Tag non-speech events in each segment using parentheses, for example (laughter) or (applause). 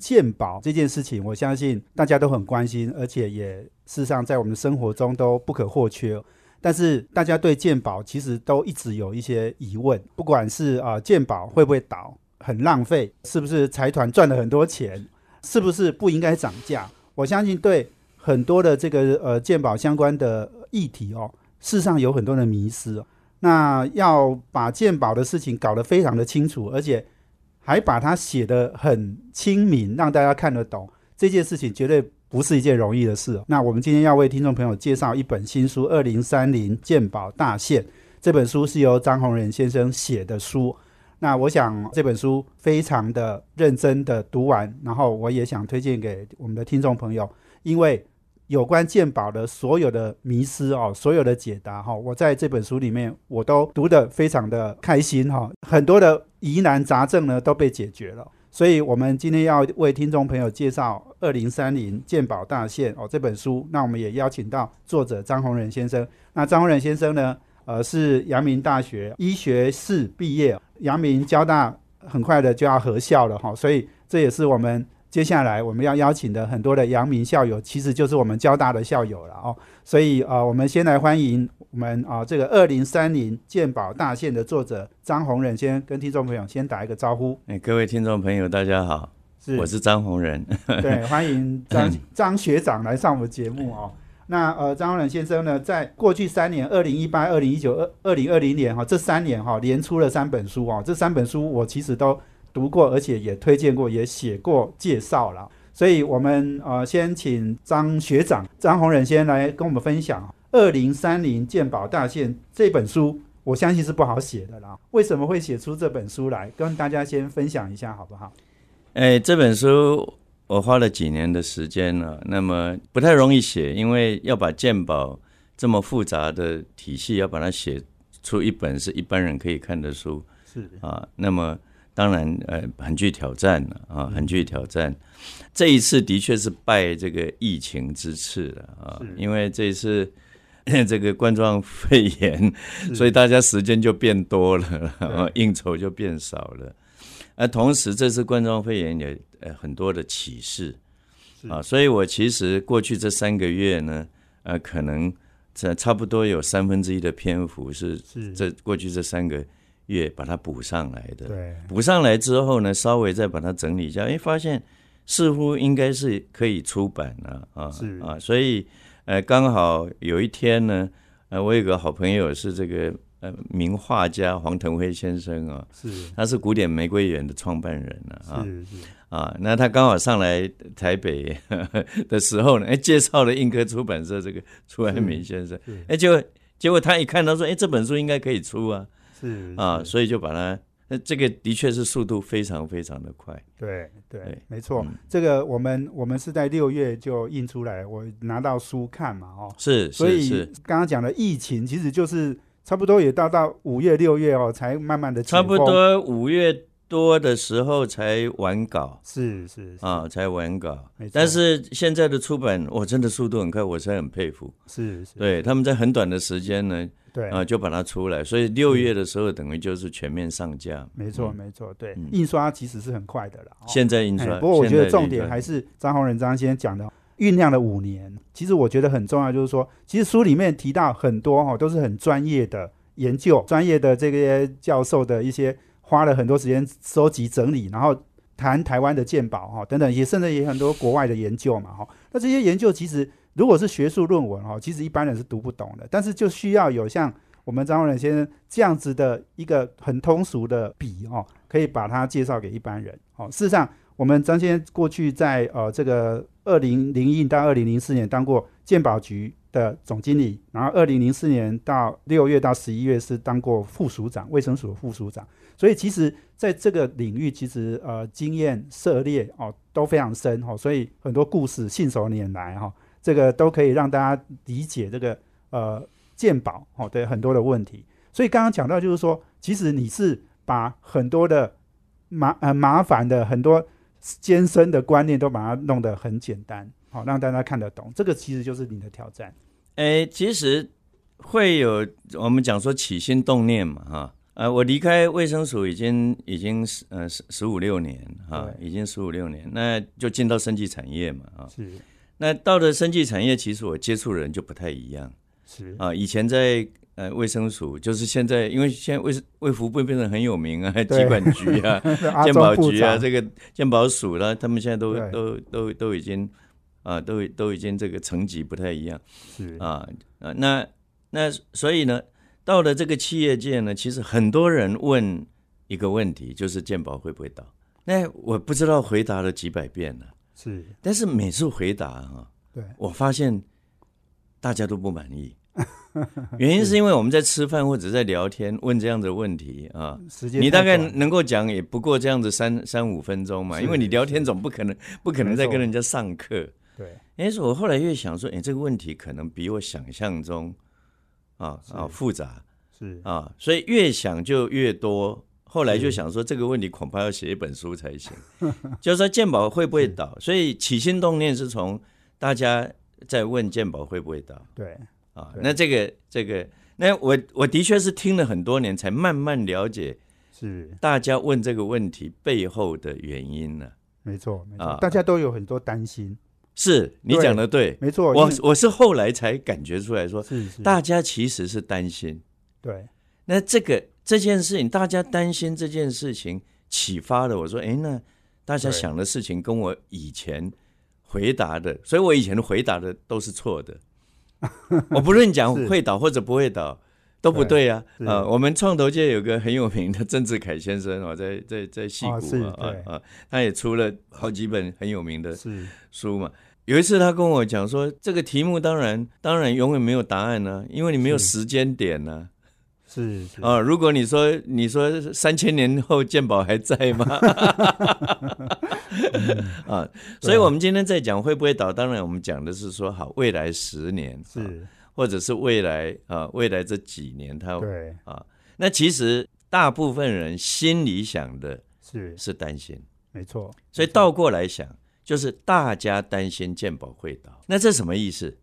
鉴宝这件事情，我相信大家都很关心，而且也事实上在我们的生活中都不可或缺。但是大家对鉴宝其实都一直有一些疑问，不管是啊鉴宝会不会倒，很浪费，是不是财团赚了很多钱，是不是不应该涨价？我相信对很多的这个呃鉴宝相关的议题哦，事实上有很多的迷失。那要把鉴宝的事情搞得非常的清楚，而且还把它写得很亲民，让大家看得懂，这件事情绝对不是一件容易的事。那我们今天要为听众朋友介绍一本新书《二零三零鉴宝大限》，这本书是由张宏仁先生写的书。那我想这本书非常的认真的读完，然后我也想推荐给我们的听众朋友，因为。有关鉴宝的所有的迷思哦，所有的解答哈，我在这本书里面我都读得非常的开心哈，很多的疑难杂症呢都被解决了，所以我们今天要为听众朋友介绍《二零三零鉴宝大限》哦这本书，那我们也邀请到作者张宏仁先生。那张宏仁先生呢，呃，是阳明大学医学士毕业，阳明交大很快的就要合校了哈，所以这也是我们。接下来我们要邀请的很多的阳明校友，其实就是我们交大的校友了哦。所以呃，我们先来欢迎我们啊这个二零三零鉴宝大线的作者张宏仁，先跟听众朋友先打一个招呼。哎，各位听众朋友，大家好，是我是张宏仁。对，欢迎张张学长来上我们节目哦。(laughs) 那呃，张宏仁先生呢，在过去三年，二零一八、二零一九、二二零二零年哈，这三年哈连出了三本书哦。这三本书我其实都。读过，而且也推荐过，也写过介绍了。所以，我们呃，先请张学长张宏仁先来跟我们分享《二零三零鉴宝大线》这本书。我相信是不好写的啦。为什么会写出这本书来？跟大家先分享一下，好不好？哎，这本书我花了几年的时间了，那么不太容易写，因为要把鉴宝这么复杂的体系，要把它写出一本是一般人可以看的书，是啊，那么。当然，呃，很具挑战了啊，很具挑战。这一次的确是拜这个疫情之赐了啊，因为这次 (laughs) 这个冠状肺炎，所以大家时间就变多了，应酬就变少了。而同时，这次冠状肺炎也呃很多的启示啊，所以我其实过去这三个月呢，呃，可能这差不多有三分之一的篇幅是这过去这三个。月把它补上来的，对，补上来之后呢，稍微再把它整理一下，哎，发现似乎应该是可以出版了啊，是。啊，所以呃，刚好有一天呢，呃，我有个好朋友是这个呃名画家黄腾辉先生啊，是，他是古典玫瑰园的创办人了啊，是是。啊，那他刚好上来台北 (laughs) 的时候呢，哎，介绍了印科出版社这个朱爱民先生，哎，就结果他一看他说，哎，这本书应该可以出啊。是啊，所以就把它，那这个的确是速度非常非常的快。对对，没错，这个我们我们是在六月就印出来，我拿到书看嘛，哦，是，所以刚刚讲的疫情，其实就是差不多也到到五月六月哦，才慢慢的差不多五月。多的时候才完稿，是是啊，才完稿。但是现在的出版，我真的速度很快，我是很佩服。是是，对，他们在很短的时间呢，对啊，就把它出来。所以六月的时候，等于就是全面上架。没错没错，对，印刷其实是很快的了。现在印刷，不过我觉得重点还是张宏仁张先生讲的，酝酿了五年。其实我觉得很重要，就是说，其实书里面提到很多哈，都是很专业的研究，专业的这些教授的一些。花了很多时间收集整理，然后谈台湾的鉴宝哈等等，也甚至也很多国外的研究嘛哈。那这些研究其实如果是学术论文哈，其实一般人是读不懂的。但是就需要有像我们张文仁先生这样子的一个很通俗的笔哦，可以把它介绍给一般人。哦，事实上我们张先生过去在呃这个二零零一到二零零四年当过鉴宝局的总经理，然后二零零四年到六月到十一月是当过副署长，卫生署的副署长。所以其实在这个领域，其实呃经验涉猎哦都非常深哈，所以很多故事信手拈来哈。这个都可以让大家理解这个呃健保哦的很多的问题。所以刚刚讲到就是说，其实你是把很多的麻呃麻烦的很多艰深的观念都把它弄得很简单，好、让大家看得懂。这个其实就是你的挑战。哎，其实会有我们讲说起心动念嘛，哈，呃，我离开卫生署已经已经十呃十十五六年哈，已经十五六年，那就进到生技产业嘛，啊，是。那到了生技产业，其实我接触的人就不太一样。是。啊，以前在。呃，卫生署就是现在，因为现在卫卫福部变成很有名啊，疾管局啊，(laughs) 健保局啊，长这个健保署啦，他们现在都都都都已经啊，都都已经这个层级不太一样是啊啊，那那所以呢，到了这个企业界呢，其实很多人问一个问题，就是健保会不会倒？那我不知道回答了几百遍了，是，但是每次回答啊，对我发现大家都不满意。原因是因为我们在吃饭或者在聊天问这样的问题啊，时间你大概能够讲也不过这样子三三五分钟嘛，因为你聊天总不可能不可能再跟人家上课。对。哎，所以我后来越想说，哎，这个问题可能比我想象中啊啊复杂。是。啊，所以越想就越多。后来就想说，这个问题恐怕要写一本书才行。(laughs) 就是说鉴宝会不会倒，所以起心动念是从大家在问鉴宝会不会倒。对。啊。对。那这个这个，那我我的确是听了很多年，才慢慢了解是。大家问这个问题背后的原因呢、没错没错，啊。大家都有很多担心，是你对讲的对，没错，我我是后来才感觉出来说，是是大家其实是担心。对那这个这件事情，大家担心这件事情启发了我说，哎，那大家想的事情跟我以前回答的，所以我以前回答的都是错的。(laughs) 我不论讲是会倒或者不会倒。都不对啊！是啊，我们创投界有个很有名的郑志凯先生哦，在在在戏哦是谷啊啊啊，他也出了好几本很有名的是书嘛。有一次他跟我讲说，这个题目当然当然永远没有答案呢、因为你没有时间点呢、是是。啊。如果你说你说三千年后鉴宝还在吗？(laughs) 啊，所以我们今天在讲会不会倒，当然我们讲的是说好未来十年啊是，或者是未来啊未来这几年它对。啊，那其实大部分人心里想的是。是担心。没错，所以倒过来想，就是大家担心健保会倒，那这什么意思？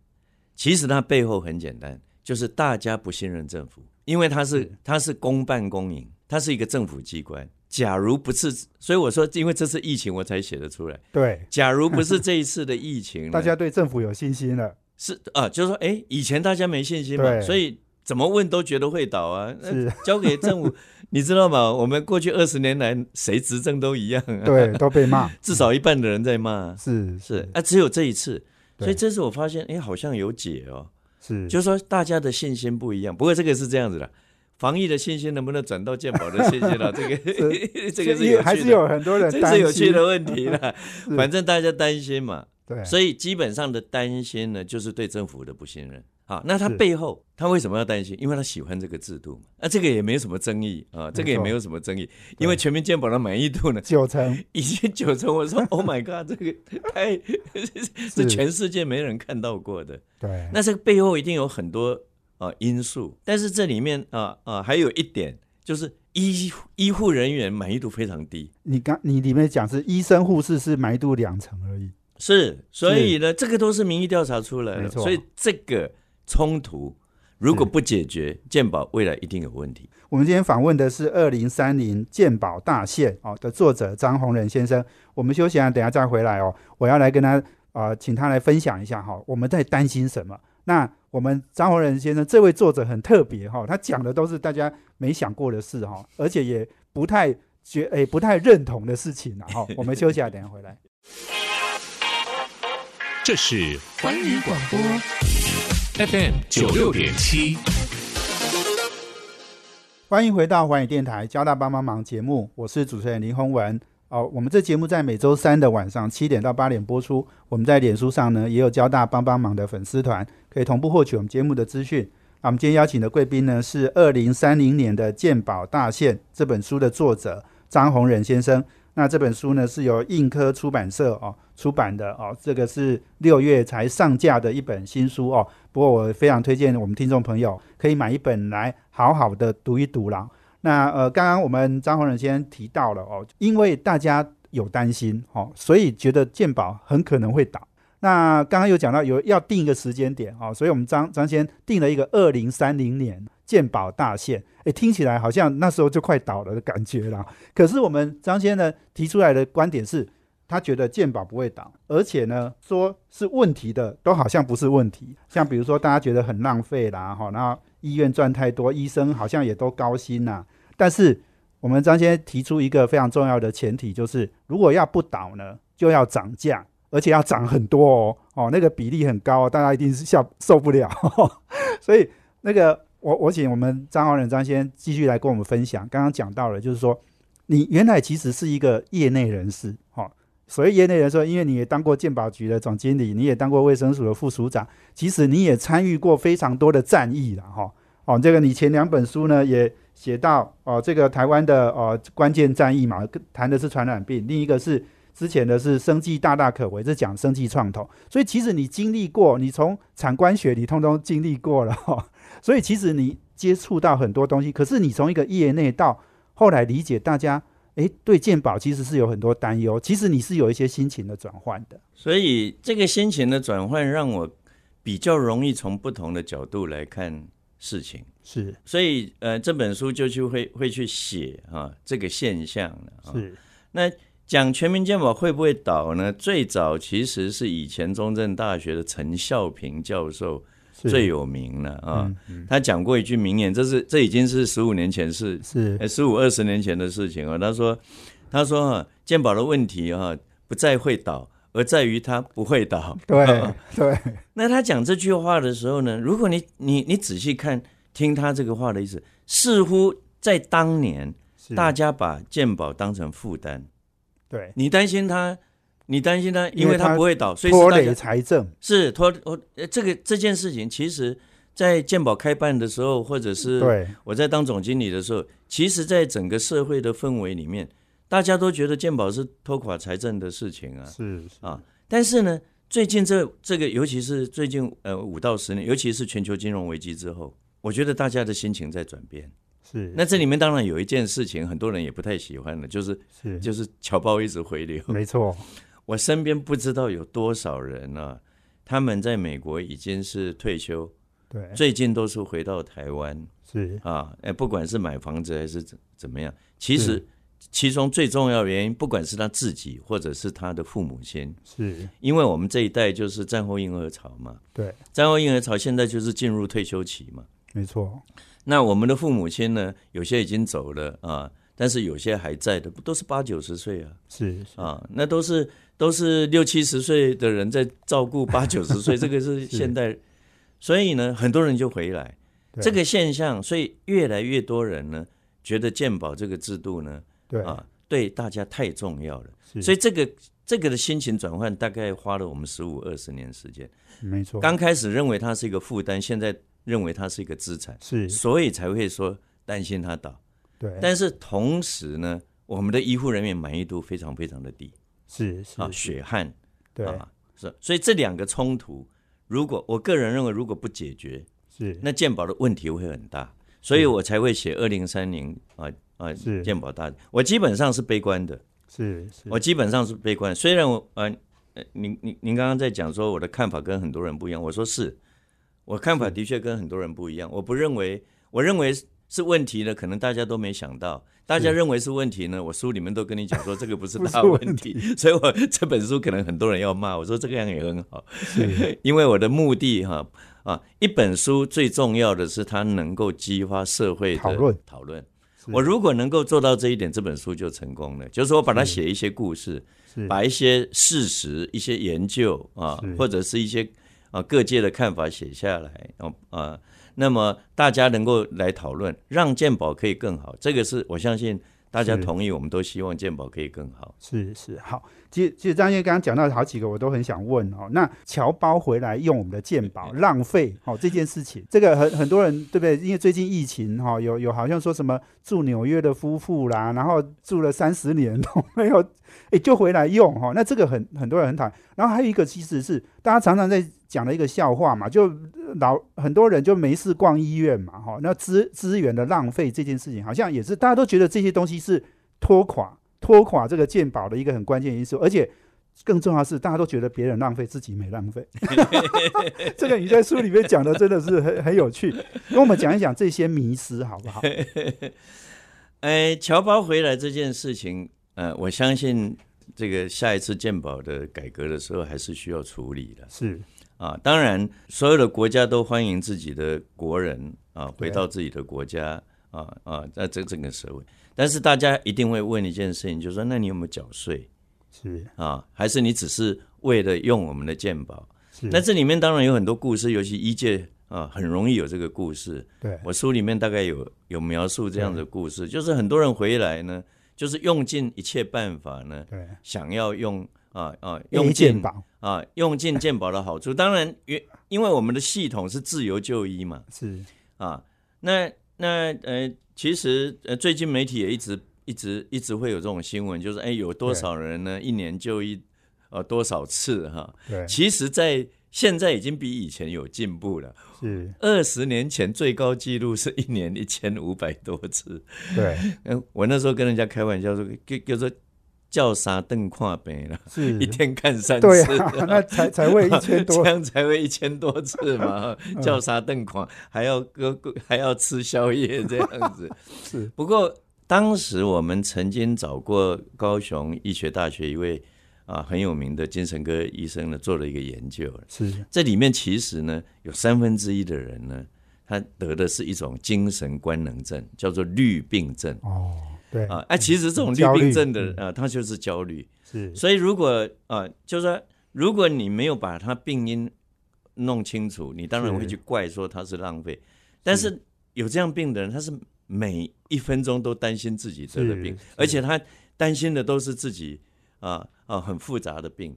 其实它背后很简单，就是大家不信任政府，因为它是是它是公办公营，它是一个政府机关。假如不是，所以我说，因为这次疫情，我才写得出来。对，假如不是这一次的疫情，(laughs) 大家对政府有信心了，是啊，就是说，哎，以前大家没信心嘛，所以怎么问都觉得会倒啊。(laughs) 那是交给政府，(laughs) 你知道吗？我们过去二十年来，谁执政都一样啊。对，都被骂，(laughs) 至少一半的人在骂。是是啊，只有这一次，所以这次我发现，哎，好像有解哦，是，就是说大家的信心不一样。不过这个是这样子的，防疫的信心能不能转到健保的信心了？这个这个是有趣的还是有很多人这担心，是有趣的问题了。反正大家担心嘛，对，所以基本上的担心呢，就是对政府的不信任。好，那他背后他为什么要担心？因为他喜欢这个制度嘛。那、这个也没有什么争议啊，这个也没有什么争议，因为全民健保的满意度呢，九成。已经九成，我说 (laughs) Oh my God，这个太 (laughs) 是。全世界没人看到过的。对，那这个背后一定有很多啊、因素，但是这里面啊啊、还有一点就是医医护人员满意度非常低，你刚你里面讲是医生护士是满意度两成而已，是，所以呢，这个都是民意调查出来的，所以这个冲突如果不解决，健保未来一定有问题。我们今天访问的是二零三零健保大线哦的作者张宏仁先生。我们休息啊，等下再回来哦。我要来跟他呃，请他来分享一下哈、我们在担心什么？那我们张宏仁先生这位作者很特别哈、他讲的都是大家没想过的事哈、而且也不太觉诶、不太认同的事情哈、(laughs) 我们休息啊，等下回来。这是环宇广播 FM 九六点七。欢迎回到环宇电台交大帮帮忙节目，我是主持人林宏文。哦，我们这节目在每周三的晚上七点到八点播出。我们在脸书上呢也有交大帮帮忙的粉丝团，可以同步获取我们节目的资讯。那我们今天邀请的贵宾呢是二零三零年的《鉴宝大线》这本书的作者张宏仁先生。那这本书呢是由印科出版社哦出版的哦，这个是六月才上架的一本新书哦。不过我非常推荐我们听众朋友可以买一本来好好的读一读啦。那呃，刚刚我们张宏仁先生提到了哦，因为大家有担心哦，所以觉得健保很可能会倒。那刚刚有讲到有要定一个时间点哦，所以我们张张先定了一个二零三零年健保大限，诶，听起来好像那时候就快倒了的感觉啦。(laughs) 可是我们张先呢提出来的观点是，他觉得健保不会倒，而且呢说是问题的都好像不是问题，像比如说大家觉得很浪费啦，哈，然后医院赚太多，医生好像也都高薪呐。但是我们张先生提出一个非常重要的前提，就是如果要不倒呢，就要涨价。而且要涨很多哦，哦，那个比例很高，大家一定是受受不了。(laughs) 所以那个我我请我们张浩仁张先继续来跟我们分享。刚刚讲到了，就是说你原来其实是一个业内人士，哈。所谓业内人士，因为你也当过健保局的总经理，你也当过卫生署的副署长，其实你也参与过非常多的战役了，哈。哦，这个你前两本书呢也写到哦，这个台湾的哦关键战役嘛，谈的是传染病，另一个是。之前的是生计大大可为，是讲生计创投，所以其实你经历过，你从产官学你通通经历过了哈，所以其实你接触到很多东西，可是你从一个业内到后来理解大家，诶，对健保其实是有很多担忧，其实你是有一些心情的转换的，所以这个心情的转换让我比较容易从不同的角度来看事情，是，所以呃这本书就去会会去写啊这个现象了，是，那。讲全民健保会不会倒呢？最早其实是以前中正大学的陈孝平教授最有名了啊。他讲过一句名言，这是这已经是十五年前是是十五二十年前的事情啊。他说他说啊，健保的问题啊不在会倒，而在于他不会倒。对 (laughs) 对。那他讲这句话的时候呢，如果你你你仔细看听他这个话的意思，似乎在当年大家把鉴宝当成负担。对你担心他，你担心他，因为他不会倒，所以拖累财政是拖。我这个这件事情，其实，在健保开办的时候，或者是对我在当总经理的时候，其实，在整个社会的氛围里面，大家都觉得健保是拖垮财政的事情啊。是啊，但是呢，最近这这个，尤其是最近呃五到十年，尤其是全球金融危机之后，我觉得大家的心情在转变。是，那这里面当然有一件事情，很多人也不太喜欢的，就是是就是侨胞一直回流。没错，我身边不知道有多少人啊，他们在美国已经是退休，对，最近都是回到台湾，是。啊，哎，不管是买房子还是怎怎么样，其实其中最重要的原因，不管是他自己或者是他的父母亲，是。因为我们这一代就是战后婴儿潮嘛，对，战后婴儿潮现在就是进入退休期嘛，没错。那我们的父母亲呢？有些已经走了啊，但是有些还在的，不都是八九十岁啊？是啊，那都是都是六七十岁的人在照顾 (laughs) 八九十岁，这个是现代，所以呢，很多人就回来。这个现象，所以越来越多人呢觉得健保这个制度呢，对。啊，对大家太重要了，所以这个这个的心情转换大概花了我们十五二十年时间，没错，刚开始认为它是一个负担，现在。认为它是一个资产，是，所以才会说担心它倒。对，但是同时呢，我们的医护人员满意度非常非常的低，是是啊，血汗，对。啊，是，所以这两个冲突，如果我个人认为如果不解决，是，那健保的问题会很大，所以我才会写二零三零啊啊，是。健保大，我基本上是悲观的，是，我基本上是悲观，虽然我呃，您您您刚刚在讲说我的看法跟很多人不一样，我说是。我看法的确跟很多人不一样。我不认为，我认为是问题呢，可能大家都没想到。大家认为是问题呢，我书里面都跟你讲说这个不是 (laughs) 大问题。所以我这本书可能很多人要骂我说这个样也很好，因为我的目的哈啊，一本书最重要的是它能够激发社会的讨论讨论。我如果能够做到这一点，这本书就成功了。就是说，把它写一些故事，把一些事实、一些研究啊，或者是一些。啊，各界的看法写下来，啊啊，那么大家能够来讨论，让健保可以更好，这个是我相信大家同意，我们都希望健保可以更好。是是好，其实其实张先生刚刚讲到好几个，我都很想问哦。那侨胞回来用我们的健保浪费哦这件事情，这个很很多人对不对？因为最近疫情哈、有有好像说什么住纽约的夫妇啦，然后住了三十年都没有，哎就回来用哈、那这个很很多人很讨厌。然后还有一个其实是大家常常在讲了一个笑话嘛，就老很多人就没事逛医院嘛哈、那资资源的浪费这件事情，好像也是大家都觉得这些东西是拖垮拖垮这个健保的一个很关键因素，而且更重要的是，大家都觉得别人浪费，自己没浪费。(laughs) 这个你在书里面讲的真的是很很有趣，跟我们讲一讲这些迷思好不好？(laughs) 哎，侨胞回来这件事情，呃，我相信这个下一次健保的改革的时候，还是需要处理的是啊。当然，所有的国家都欢迎自己的国人啊回到自己的国家啊啊，在这整个社会，但是大家一定会问一件事情，就是说，那你有没有缴税是啊？还是你只是为了用我们的健保？是，那这里面当然有很多故事，尤其医界啊，很容易有这个故事。对我书里面大概有有描述这样的故事，就是很多人回来呢，就是用尽一切办法呢，对想要用啊啊用尽健保啊用尽健保的好处。当然，因因为我们的系统是自由就医嘛，是啊，那那呃，其实呃，最近媒体也一直一直一直会有这种新闻，就是哎，有多少人呢一年就医呃多少次哈？对其实，在现在已经比以前有进步了。是，二十年前最高纪录是一年一千五百多次。对嗯，(laughs) 我那时候跟人家开玩笑说，叫叫做叫啥瞪跨病了，是。一天看三对次。啊，那才才会一千多。(laughs) 这，样才会一千多次嘛，叫啥瞪狂，还要割还要吃宵夜这样子。(laughs) 是。不过当时我们曾经找过高雄医学大学一位啊很有名的精神科医生呢，做了一个研究。是。这里面其实呢，有三分之一的人呢，他得的是一种精神官能症，叫做绿病症。哦，对啊。哎、其实这种虑焦虑病症的人嗯啊，他就是焦虑。是所以如果啊，就是说，如果你没有把他病因弄清楚，你当然是会去怪说他是浪费。但是有这样病的人，他是每一分钟都担心自己得的病，而且他担心的都是自己啊啊很复杂的病。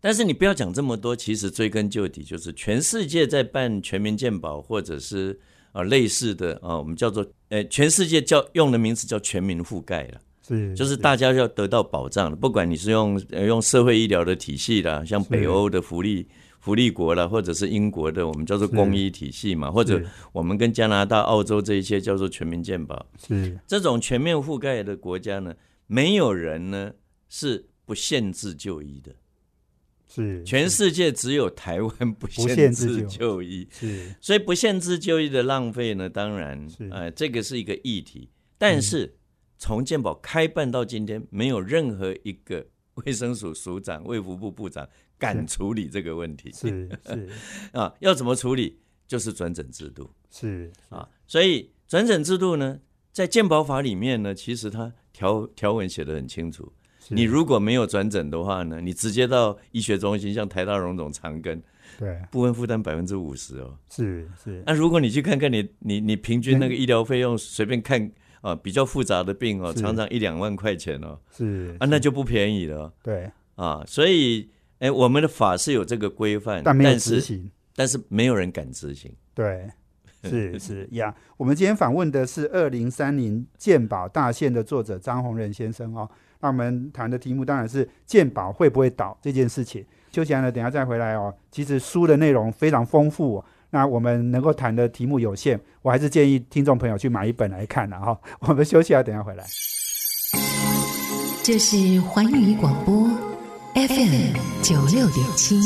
但是你不要讲这么多，其实追根究底，就是全世界在办全民健保或者是啊类似的啊，我们叫做呃，全世界叫用的名词叫全民覆盖了。是就是大家要得到保障的，不管你是用呃用社会医疗的体系啦，像北欧的福利福利国啦，或者是英国的我们叫做公医体系嘛，或者我们跟加拿大、澳洲这一些叫做全民健保，是。这种全面覆盖的国家呢，没有人呢是不限制就医的，是全世界只有台湾不限限制制就就医，是所以不限制就医的浪费呢，当然是，呃，这个是一个议题。但是从健保开办到今天，没有任何一个卫生署署长、卫福部部长敢处理这个问题是是 (laughs) 啊。要怎么处理？就是转诊制度是啊。所以转诊制度呢，在健保法里面呢，其实它条条文写得很清楚。是你如果没有转诊的话呢，你直接到医学中心，像台大荣总长庚，对部分负担百分之五十哦。是是那、如果你去看看你你你平均那个医疗费用，随便看啊，比较复杂的病哦，常常一两万块钱哦，是啊，那就不便宜了对，啊。所以，哎，我们的法是有这个规范，但没有执行。但是没有人敢执行。对，是是呀。我们今天访问的是二零三零鉴宝大限的作者张宏仁先生哦。那我们谈的题目当然是健保会不会倒这件事情。休息完了，等下再回来哦。其实书的内容非常丰富、哦，那我们能够谈的题目有限，我还是建议听众朋友去买一本来看了哈、(laughs) 我们休息啊，等下回来。这是环宇广播 FM 九六点七。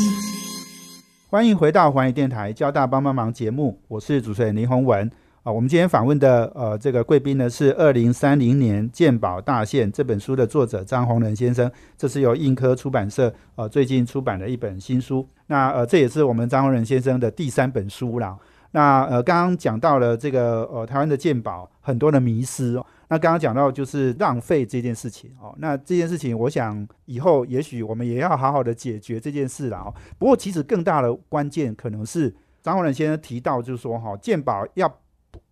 欢迎回到环宇电台交大帮帮忙节目，我是主持人林宏文啊。我们今天访问的呃这个贵宾呢是二零三零年健保大限这本书的作者张宏仁先生，这是由印科出版社呃最近出版的一本新书。那呃这也是我们张宏仁先生的第三本书啦。那呃刚刚讲到了这个呃台湾的健保很多的迷失。那刚刚讲到就是浪费这件事情哦，那这件事情我想以后也许我们也要好好的解决这件事了哦。不过其实更大的关键可能是张宏仁先生提到，就是说哈、健保要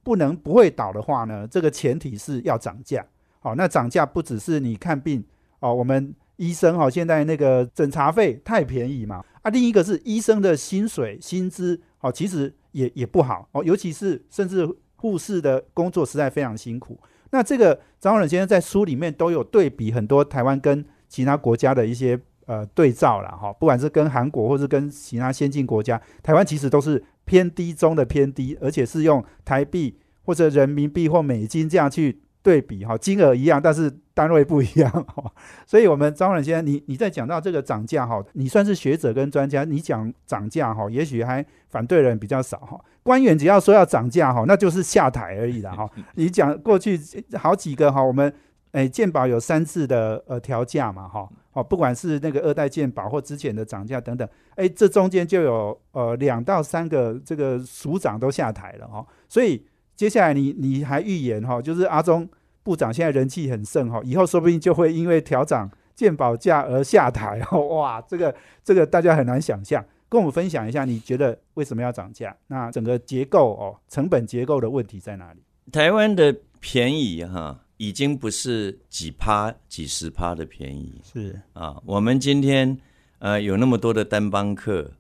不能不会倒的话呢，这个前提是要涨价。好，那涨价不只是你看病哦，我们医生哦、现在那个诊查费太便宜嘛。啊，另一个是医生的薪水薪资哦，其实也也不好。哦，尤其是甚至护士的工作实在非常辛苦。那这个张永先生在书里面都有对比很多台湾跟其他国家的一些呃对照了哈，不管是跟韩国或是跟其他先进国家，台湾其实都是偏低中的偏低，而且是用台币或者人民币或美金这样去对比哈，金额一样，但是单位不一样哈。所以，我们张远先生，你你在讲到这个涨价哈，你算是学者跟专家，你讲涨价哈，也许还反对人比较少哈。官员只要说要涨价哈，那就是下台而已了哈。你讲过去好几个哈，我们诶健保有三次的呃调价嘛哈，哦，不管是那个二代健保或之前的涨价等等，诶，这中间就有呃两到三个这个署长都下台了哈，所以接下来你你还预言哈，就是阿中部长现在人气很盛哈，以后说不定就会因为调涨健保价而下台哦，哇，这个这个大家很难想象。跟我们分享一下，你觉得为什么要涨价？那整个结构哦，成本结构的问题在哪里？台湾的便宜哈，已经不是几趴、几十趴的便宜是啊。我们今天呃有那么多的单帮客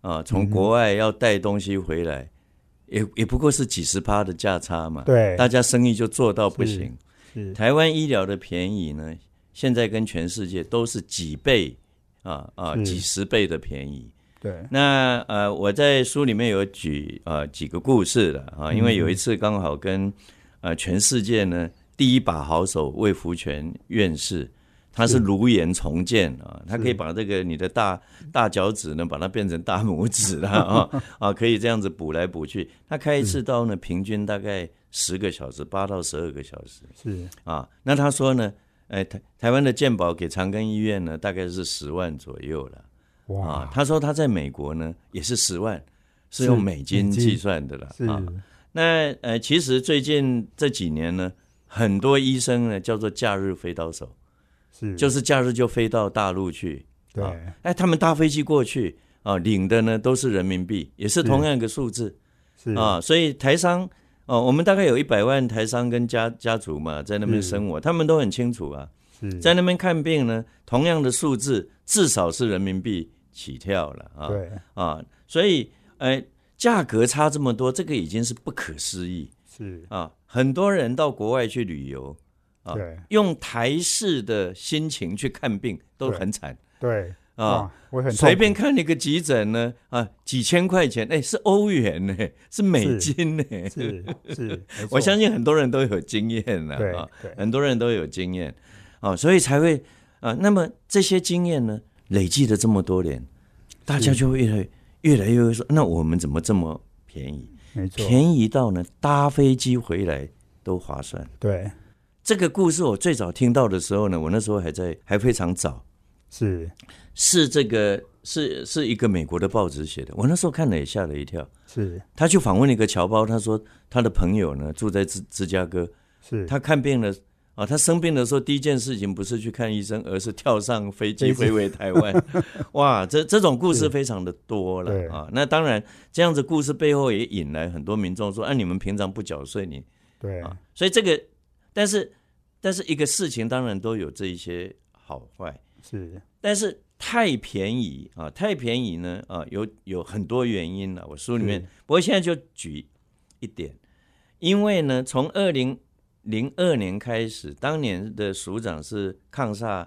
啊，从国外要带东西回来，也也不过是几十趴的价差嘛。对，大家生意就做到不行。是台湾医疗的便宜呢，现在跟全世界都是几倍啊啊，是几十倍的便宜。对，那呃，我在书里面有举呃几个故事的啊，因为有一次刚好跟呃全世界呢第一把好手魏福全院士，他是颅炎重建啊，他可以把这个你的大大脚趾呢，把它变成大拇指了啊 (laughs) 啊，可以这样子补来补去。他开一次刀呢，平均大概十个小时，八到十二个小时是啊。那他说呢，哎台台湾的健保给长庚医院呢，大概是十万左右了。啊哇，，他说他在美国呢也是十万，是用美金计算的了啊。那呃，其实最近这几年呢，很多医生呢叫做假日飞刀手，是。就是假日就飞到大陆去，对。啊哎，他们搭飞机过去啊，领的呢都是人民币，也是同样一个数字是。啊，所以台商哦，我们大概有一百万台商跟家家族嘛，在那边生活，他们都很清楚啊，是。在那边看病呢，同样的数字至少是人民币起跳了啊。对。啊，所以呃，价格差这么多，这个已经是不可思议。是。啊！很多人到国外去旅游啊，用台式的心情去看病都很惨对啊。我很随便看一个急诊呢，啊，几千块钱，哎，是欧元呢，是美金呢。是是，(laughs) 我相信很多人都有经验了对啊，很多人都有经验啊，所以才会啊。那么这些经验呢，累积了这么多年，大家就会越来越来越会说，那我们怎么这么便宜？没错，便宜到呢，搭飞机回来都划算。对。这个故事我最早听到的时候呢，我那时候还在还非常早，是。是这个是是一个美国的报纸写的，我那时候看了也吓了一跳。是。他去访问了一个侨胞，他说他的朋友呢住在芝芝加哥，是，他看病了啊，他生病的时候第一件事情不是去看医生，而是跳上飞机飞回台湾。(laughs) 哇，这这种故事非常的多对了啊。那当然，这样子故事背后也引来很多民众说：“啊，你们平常不缴税，你对啊。”所以这个，但是但是一个事情当然都有这一些好坏，是但是太便宜啊，太便宜呢啊，有有很多原因了。我书里面，不过现在就举一点，因为呢，从二零零二年开始，当年的署长是抗煞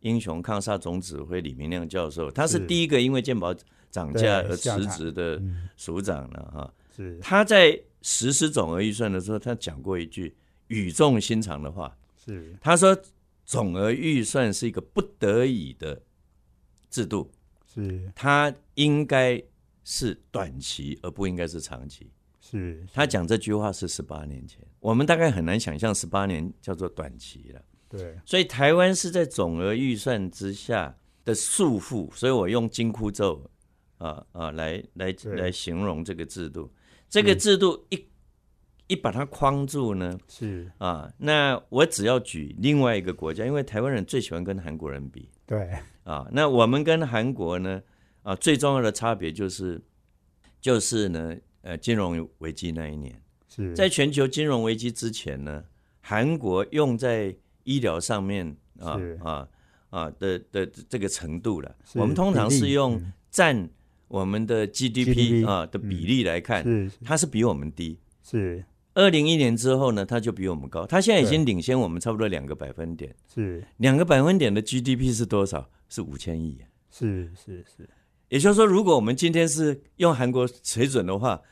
英雄、抗煞总指挥李明亮教授，他是是。第一个因为健保涨价而辞职的嗯。署长了哈。是。他在实施总额预算的时候，他讲过一句语重心长的话，是。他说：“总额预算是一个不得已的制度，是。它应该是短期，而不应该是长期。”是他讲这句话是十八年前，我们大概很难想象十八年叫做短期了。对。所以台湾是在总额预算之下的束缚，所以我用金箍咒啊啊来来来形容这个制度。这个制度一一把它框住呢，是。啊，那我只要举另外一个国家，因为台湾人最喜欢跟韩国人比。对。啊。那我们跟韩国呢啊，最重要的差别就是就是呢，呃，金融危机那一年，是在全球金融危机之前呢，韩国用在医疗上面啊啊啊的的这个程度了。我们通常是用嗯占我们的 GDP, 啊的比例来看，是它是比我们低。是二零一年之后呢，它就比我们高，它现在已经领先我们差不多两个百分点。是两个百分点的 GDP 是多少？是五千亿。是是是也就是说，如果我们今天是用韩国水准的话，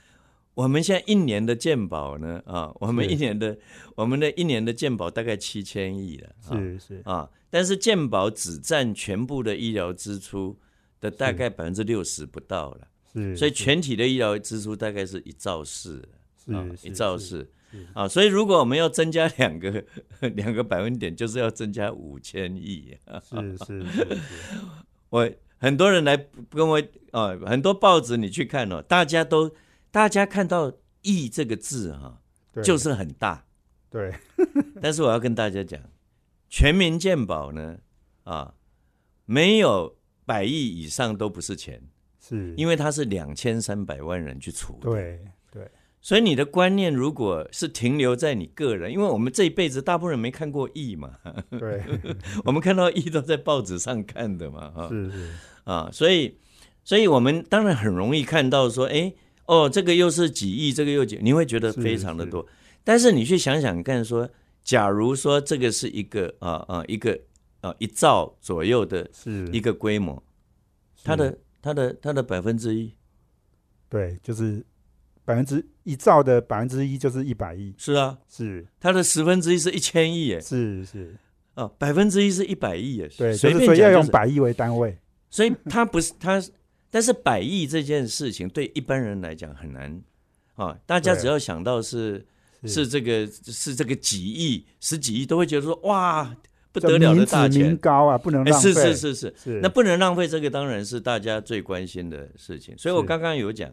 我们现在一年的健保呢，啊，我们一年的我们的一年的健保大概七千亿了，啊。是是。啊，但是健保只占全部的医疗支出的大概百分之六十不到了，是，所以全体的医疗支出大概是一兆四，啊，一兆四。啊，所以如果我们要增加两个 (laughs) 两个百分点，就是要增加五千亿。是是是是。(laughs) 我很多人来跟我啊，很多报纸你去看哦，大家都大家看到“亿”这个字哈、对。就是很大。对。(laughs) 但是我要跟大家讲，全民健保呢啊，没有百亿以上都不是钱，是，因为它是两千三百万人去除的。对对。所以你的观念如果是停留在你个人，因为我们这一辈子大部分人没看过亿嘛，对。(laughs) 我们看到亿都在报纸上看的嘛，哈。是是。啊，所以，所以我们当然很容易看到说，哎，哦，这个又是几亿，这个又几，你会觉得非常的多。但是你去想想看说，假如说这个是一个啊啊一个啊一兆左右的是。一个规模，它的它的它的百分之一，对，就是百分之一兆的百分之一就是一百亿，是啊，是。它的十分之一是一千亿耶，是是，啊，百分之一是一百亿耶，对，随就是所以要用百亿为单位，所以它不是它，但是百亿这件事情对一般人来讲很难啊。大家只要想到是是这个是这个几亿、十几亿，都会觉得说哇不得了的大钱。高啊，不能哎，浪费，是是是是，是那不能浪费，这个当然是大家最关心的事情。所以我刚刚有讲，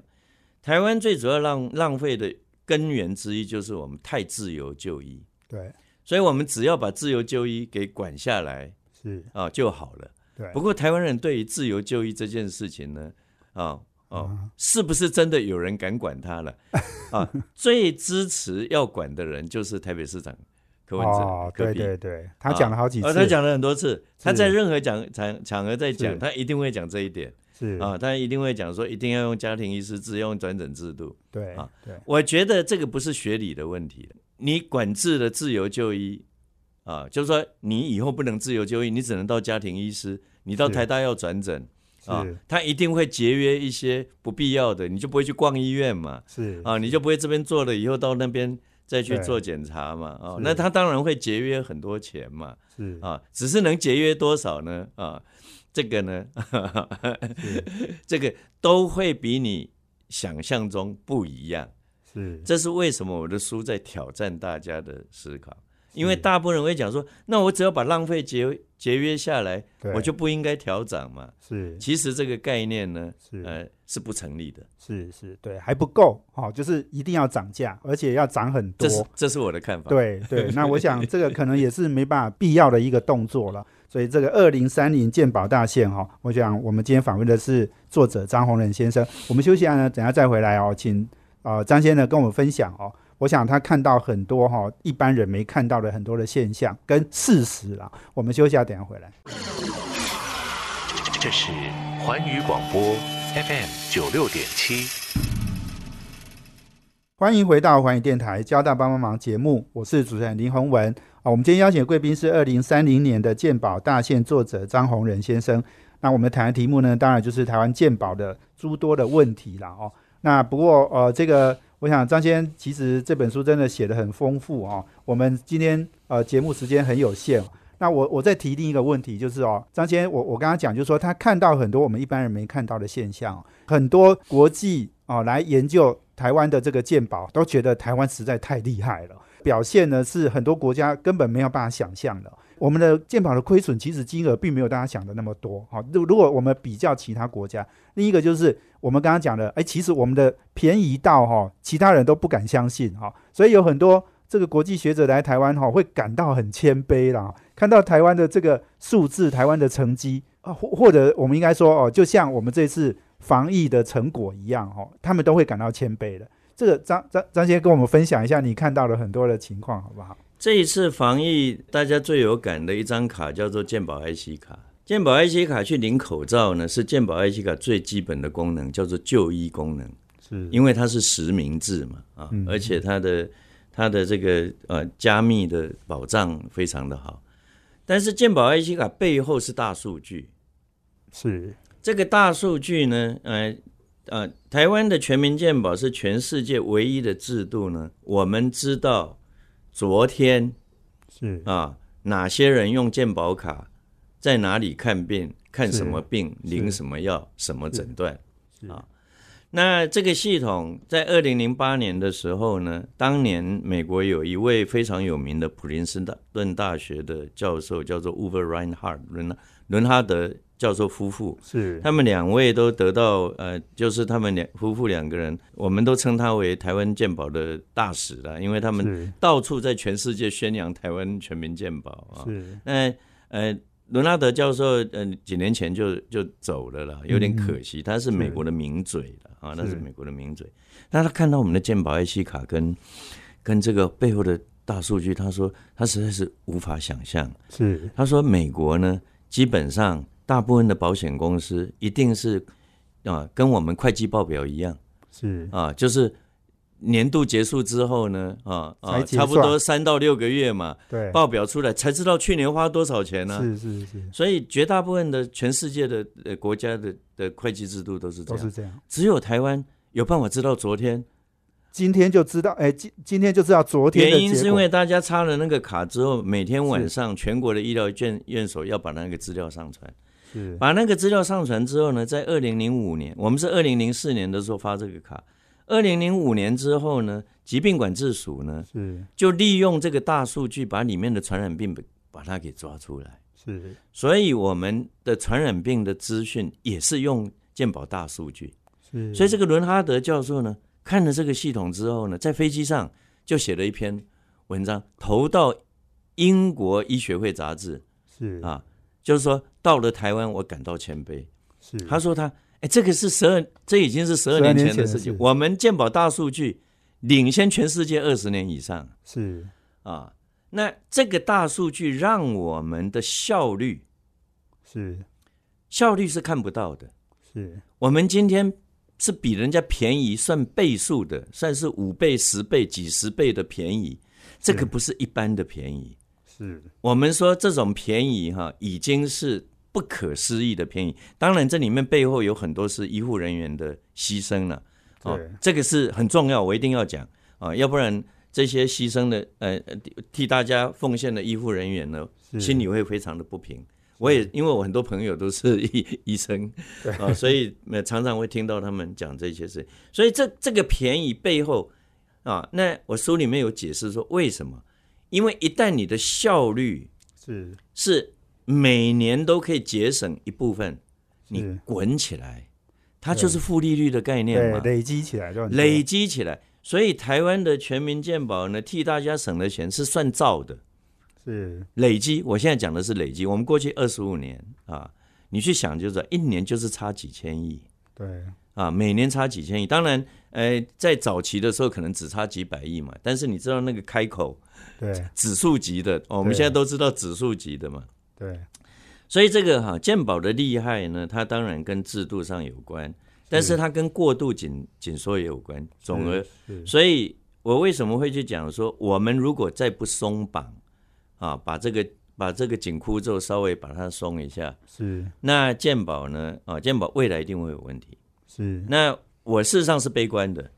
台湾最主要浪浪费的根源之一就是我们太自由就医，对所以我们只要把自由就医给管下来是，啊就好了。对，不过台湾人对于自由就医这件事情呢，啊哦，嗯。是不是真的有人敢管他了？啊，(laughs) 最支持要管的人就是台北市长柯文哲，哦，对对对，他讲了好几次，哦，他讲了很多次，他在任何讲场场合在讲，他一定会讲这一点。是。啊，他一定会讲说一定要用家庭医师制，要用转诊制度。对啊对。我觉得这个不是学理的问题，你管制了自由就医啊，就是说你以后不能自由就医，你只能到家庭医师，你到是。台大要转诊啊，他一定会节约一些不必要的，你就不会去逛医院嘛，是啊，你就不会这边做了以后到那边再去做检查嘛，啊，那他当然会节约很多钱嘛，是。啊，只是能节约多少呢？啊，这个呢，(laughs) 这个都会比你想象中不一样。是。这是为什么我的书在挑战大家的思考，因为大部分人会讲说，那我只要把浪费节节约下来，对我就不应该调涨嘛。是其实这个概念呢，是呃，是不成立的。是是，对，还不够，好，就是一定要涨价，而且要涨很多这，是这是我的看法。，对对，(laughs) 那我想这个可能也是没办法必要的一个动作了。所以这个二零三零健保大线哈，我想我们今天访问的是作者张宏仁先生。我们休息一下呢，等下再回来哦，请呃张先生跟我们分享哦。我想他看到很多哈、一般人没看到的很多的现象跟事实啦。我们休息一下，等下回来。这是环宇广播 FM 九六点七。欢迎回到环宇电台交大帮帮忙节目，我是主持人林宏文啊。我们今天邀请的贵宾是二零三零年的鉴宝大线作者张宏仁先生。那我们谈的题目呢，当然就是台湾鉴宝的诸多的问题啦哦。那不过呃，这个我想张先生其实这本书真的写得很丰富哦。我们今天呃节目时间很有限，那我我再提另一个问题，就是哦，张先生，我我刚刚讲，就是说他看到很多我们一般人没看到的现象，很多国际哦来研究台湾的这个鉴宝，都觉得台湾实在太厉害了，表现呢是很多国家根本没有办法想象的。我们的健保的亏损其实金额并没有大家想的那么多。好，如如果我们比较其他国家，另一个就是我们刚刚讲的，哎，其实我们的便宜到哈，其他人都不敢相信哈，所以有很多这个国际学者来台湾哈，会感到很谦卑啦，看到台湾的这个数字、台湾的成绩啊，或或者我们应该说哦，就像我们这次防疫的成果一样哈，他们都会感到谦卑的。这个张张张先跟我们分享一下你看到的很多的情况，好不好？这一次防疫，大家最有感的一张卡叫做健保 IC 卡。健保 IC 卡去领口罩呢，是健保 IC 卡最基本的功能，叫做就医功能。是因为它是实名制嘛，啊，嗯而且它的它的这个呃加密的保障非常的好。但是健保 IC 卡背后是大数据，是这个大数据呢，呃呃，台湾的全民健保是全世界唯一的制度呢。我们知道昨天是。啊，哪些人用健保卡，在哪里看病，看什么病，领什么药，什么诊断啊。那这个系统在二零零八年的时候呢，当年美国有一位非常有名的普林斯顿大学的教授，叫做 Uwe Reinhardt 伦伦哈德教授夫妇，是他们两位都得到呃，就是他们两夫妇两个人，我们都称他为台湾健保的大使了，因为他们到处在全世界宣扬台湾全民健保啊。是那呃，伦纳德教授呃几年前就就走了啦，有点可惜。他是美国的名嘴了啊，那是是美国的名嘴。那他看到我们的健保 IC 卡跟跟这个背后的大数据，他说他实在是无法想象。是他说美国呢，基本上大部分的保险公司一定是啊，跟我们会计报表一样。是。啊，就是年度结束之后呢，啊啊，差不多三到六个月嘛，对，报表出来才知道去年花多少钱呢、是是是。所以绝大部分的全世界的呃国家的的会计制度都是这样，都是这样。只有台湾有办法知道昨天，今天就知道，哎，今今天就知道昨天的原因是因为大家插了那个卡之后，每天晚上全国的医疗院院所要把那个资料上传。是。把那个资料上传之后呢，在二零零五年，我们是二零零四年的时候发这个卡，二零零五年之后呢，疾病管制署呢是。就利用这个大数据，把里面的传染病把它给抓出来，是。所以我们的传染病的资讯也是用健保大数据。是，所以这个伦哈德教授呢，看了这个系统之后呢，在飞机上就写了一篇文章，投到英国医学会杂志。是。啊，就是说到了台湾，我感到谦卑。是他说他，哎，这个是十二，这已经是十二年年前的事情事。我们鉴宝大数据领先全世界二十年以上是啊。那这个大数据让我们的效率，是效率是看不到的。是我们今天是比人家便宜，算倍数的，算是五倍、十倍、几十倍的便宜，这个不是一般的便宜。是我们说这种便宜哈，已经是不可思议的便宜。当然，这里面背后有很多是医护人员的牺牲了。哦对，这个是很重要，我一定要讲啊，要不然这些牺牲的呃替替大家奉献的医护人员呢，心里会非常的不平。我也因为我很多朋友都是 (laughs) 医医生啊，所以呃常常会听到他们讲这些事。所以这这个便宜背后啊，那我书里面有解释说为什么？因为一旦你的效率是是每年都可以节省一部分，你是滚起来，它就是负利率的概念嘛，累积起来就累积起来。所以台湾的全民健保呢，替大家省的钱是算造的，是累积。我现在讲的是累积。我们过去二十五年啊，你去想就是，一年就是差几千亿对啊，每年差几千亿。当然，呃，在早期的时候可能只差几百亿嘛，但是你知道那个开口对指数级的，哦、我们现在都知道指数级的嘛。对所以这个哈健宝的厉害呢，它当然跟制度上有关，但是它跟过度紧紧缩也有关。总而，所以我为什么会去讲说，我们如果再不松绑啊，把这个把这个紧箍咒稍微把它松一下，是那健宝呢啊，健宝未来一定会有问题。是那我事实上是悲观的，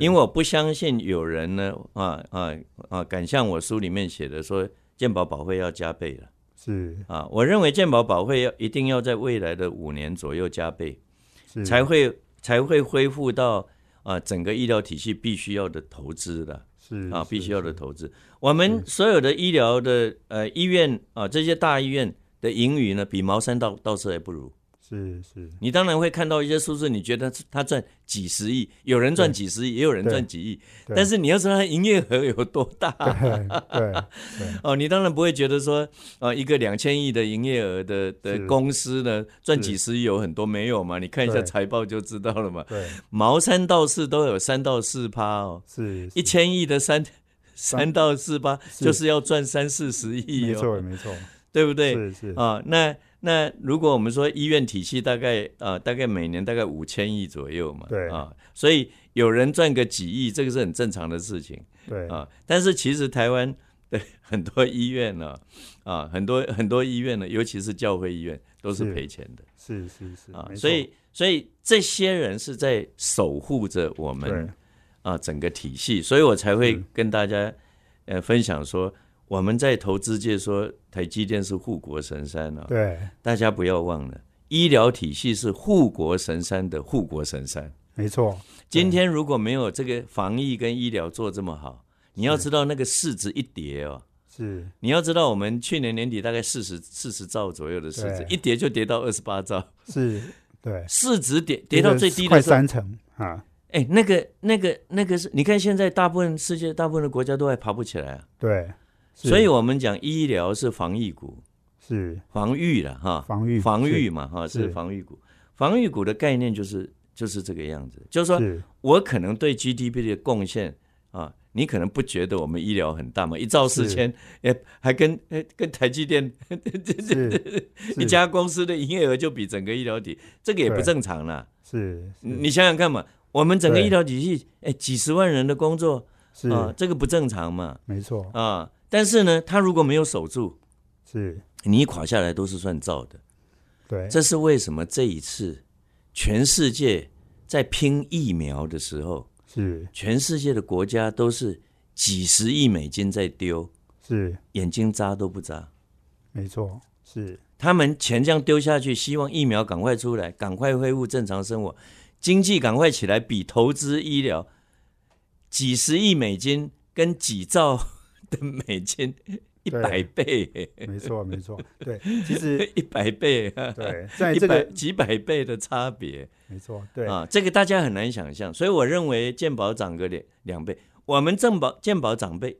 因为我不相信有人呢啊啊啊敢像我书里面写的说，健保保费要加倍了。是啊，我认为健保保费要一定要在未来的五年左右加倍，是才会才会恢复到啊整个医疗体系必须要的投资的是啊，必须要的投资。我们所有的医疗的呃医院啊，这些大医院的盈余呢，比茅山道道士还不如。是是你当然会看到一些数字，你觉得他赚几十亿，有人赚对几十亿，也有人对赚几亿，但是你要知道他营业额有多大。(laughs) 对对对 (laughs) 哦，你当然不会觉得说，呃，一个两千亿的营业额的的公司呢，赚是几十亿有很多没有嘛？你看一下对财报就知道了嘛。对茅山道士都有三到四趴哦，是一千亿的三三到四趴，就是要赚三四十亿没错哦，没错，对不对？是是啊，那那如果我们说医院体系大概呃，大概每年大概五千亿左右嘛，对。啊，所以有人赚个几亿，这个是很正常的事情对。啊。但是其实台湾的很多医院呢，啊，很多很多医院呢，尤其是教会医院，都是是。赔钱的。是是是啊。所以所以这些人是在守护着我们啊整个体系，所以我才会跟大家呃分享说，我们在投资界说台积电是护国神山啊，对。大家不要忘了，医疗体系是护国神山的护国神山。没错，今天如果没有这个防疫跟医疗做这么好，你要知道那个市值一跌哦，是。你要知道我们去年年底大概四十四十兆左右的市值，一跌就跌到二十八兆，是，对，市值跌跌到最低的快，三成啊，哎，那个那个那个是，你看现在大部分世界大部分的国家都还爬不起来啊，对，是所以我们讲医疗是防疫股，是。防御了哈，防御防御嘛哈是。是防御股，防御股的概念就是就是这个样子，就是说我可能对 GDP 的贡献啊，你可能不觉得我们医疗很大嘛，一兆四千，哎，还跟哎跟台积电 (laughs) 是一家公司的营业额就比整个医疗体，这个也不正常啦。是你你想想看嘛，我们整个对。医疗体系，哎，几十万人的工作是。啊，这个不正常嘛。没错，啊。但是呢，他如果没有守住，是。你一垮下来都是算造的。对，这是为什么这一次全世界在拼疫苗的时候，是。全世界的国家都是几十亿美金在丢，是。眼睛眨都不眨。没错，是。他们钱这样丢下去，希望疫苗赶快出来，赶快恢复正常生活，经济赶快起来，比投资医疗几十亿美金跟几兆的美金一百倍，没错没错，对，其实 (laughs) 一百倍，对，在这个几百倍的差别。没错，对啊，这个大家很难想象，所以我认为健保涨个两两倍，我们正保健保涨倍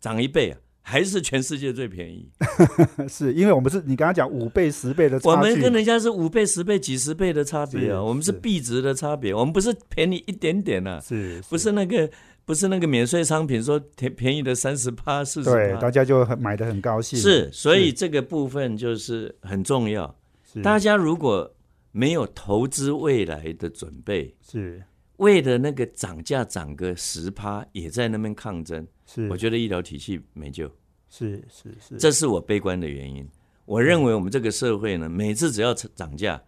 涨一倍啊，还是全世界最便宜。(laughs) 是因为我们是你刚刚讲五倍十倍的差距，我们跟人家是五倍、十倍、几十倍的差别啊，我们是是币值的差别，我们不是便宜一点点啊，是不是那个不是那个免税商品说便便宜的三十八、四十对，大，家就很买的很高兴，是，所以这个部分就是很重要。是。大家如果没有投资未来的准备，是。为了那个涨价涨个十趴，也在那边抗争，是，我觉得医疗体系没救，是是是，这是我悲观的原因。我认为我们这个社会呢，每次只要涨价，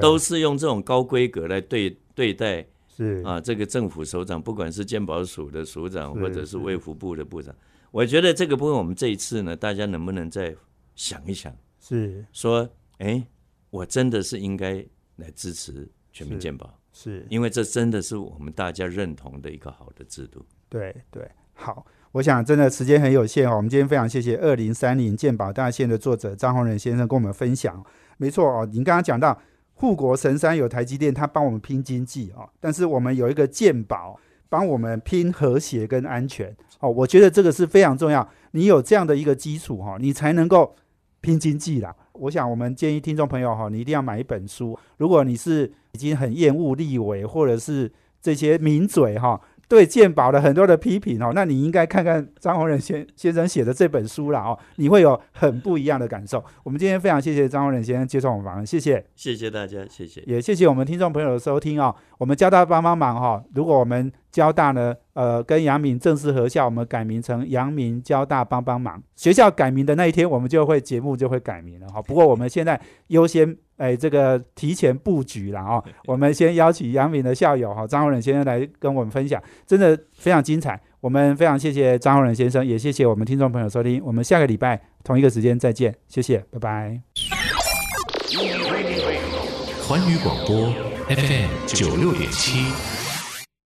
都是用这种高规格来对对待是啊，这个政府首长，不管是健保署的署长，或者是是卫福部的部长，我觉得这个部分我们这一次呢，大家能不能再想一想，是说，哎，我真的是应该来支持全民是健保，是，因为这真的是我们大家认同的一个好的制度。对对，好。我想真的时间很有限哦，我们今天非常谢谢二零三零健保大线的作者张宏仁先生跟我们分享。没错哦，您刚刚讲到护国神山有台积电，它帮我们拼经济哦，但是我们有一个健保帮我们拼和谐跟安全哦，我觉得这个是非常重要。你有这样的一个基础哈、你才能够拼经济啦。我想我们建议听众朋友哈、你一定要买一本书。如果你是已经很厌恶立委或者是这些名嘴哈、对鉴宝的很多的批评哦，那你应该看看张宏仁先先生写的这本书了哦，你会有很不一样的感受。我们今天非常谢谢张宏仁先生接受我们访问，谢谢，谢谢大家，谢谢。也谢谢我们听众朋友的收听哦。我们交大帮帮忙哈、如果我们交大呢，呃，跟阳明正式合校，我们改名成阳明交大帮帮忙。学校改名的那一天，我们就会节目就会改名了哈、不过我们现在优先哎这个提前布局了哦，我们先邀请杨敏的校友哈、张宏仁先生来跟我们分享，真的非常精彩。我们非常谢谢张宏仁先生，也谢谢我们听众朋友收听。我们下个礼拜同一个时间再见，谢谢，拜拜。环宇广播 FM 九六点七。